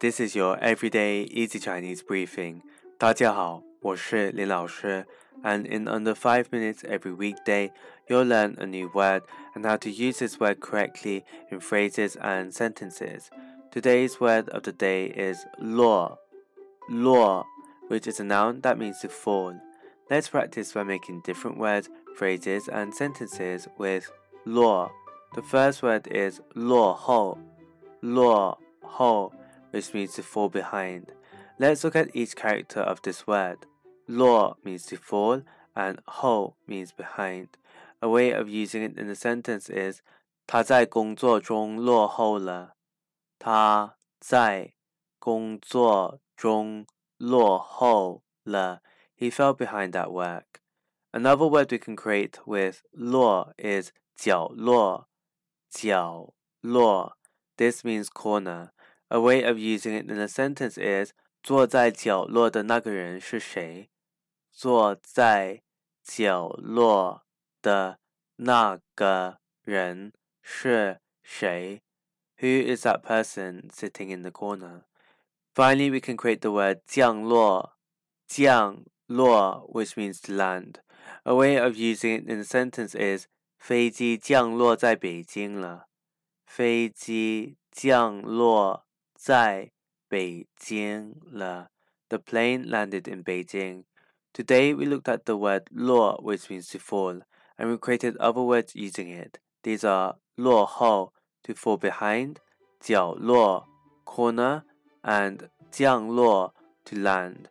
This is your everyday easy Chinese briefing. 大家好，我是林老师，and in under five minutes every weekday, you'll learn a new word and how to use this word correctly in phrases and sentences. Today's word of the day is luo. Luo, which is a noun that means to fall. Let's practice by making different words, phrases, and sentences with luo. The first word is luo hou. Luo hou which means to fall behind. Let's look at each character of this word. Lo means to fall and ho means behind. A way of using it in a sentence is 他在工作中落后了。他在工作中落后了。He fell behind at work. Another word we can create with 落 is 角落。角落. This means corner. A way of using it in a sentence is 坐在角落的那个人是谁？坐在角落的那个人是谁？Who is that person sitting in the corner? Finally, we can create the word 降落,降落, which means to land. A way of using it in a sentence is 飞机降落在北京了。飞机降落 在北京了. The plane landed in Beijing. Today we looked at the word luo, which means to fall, and we created other words using it. These are luo hou, to fall behind, jiao luo, corner, and jiang luo, to land.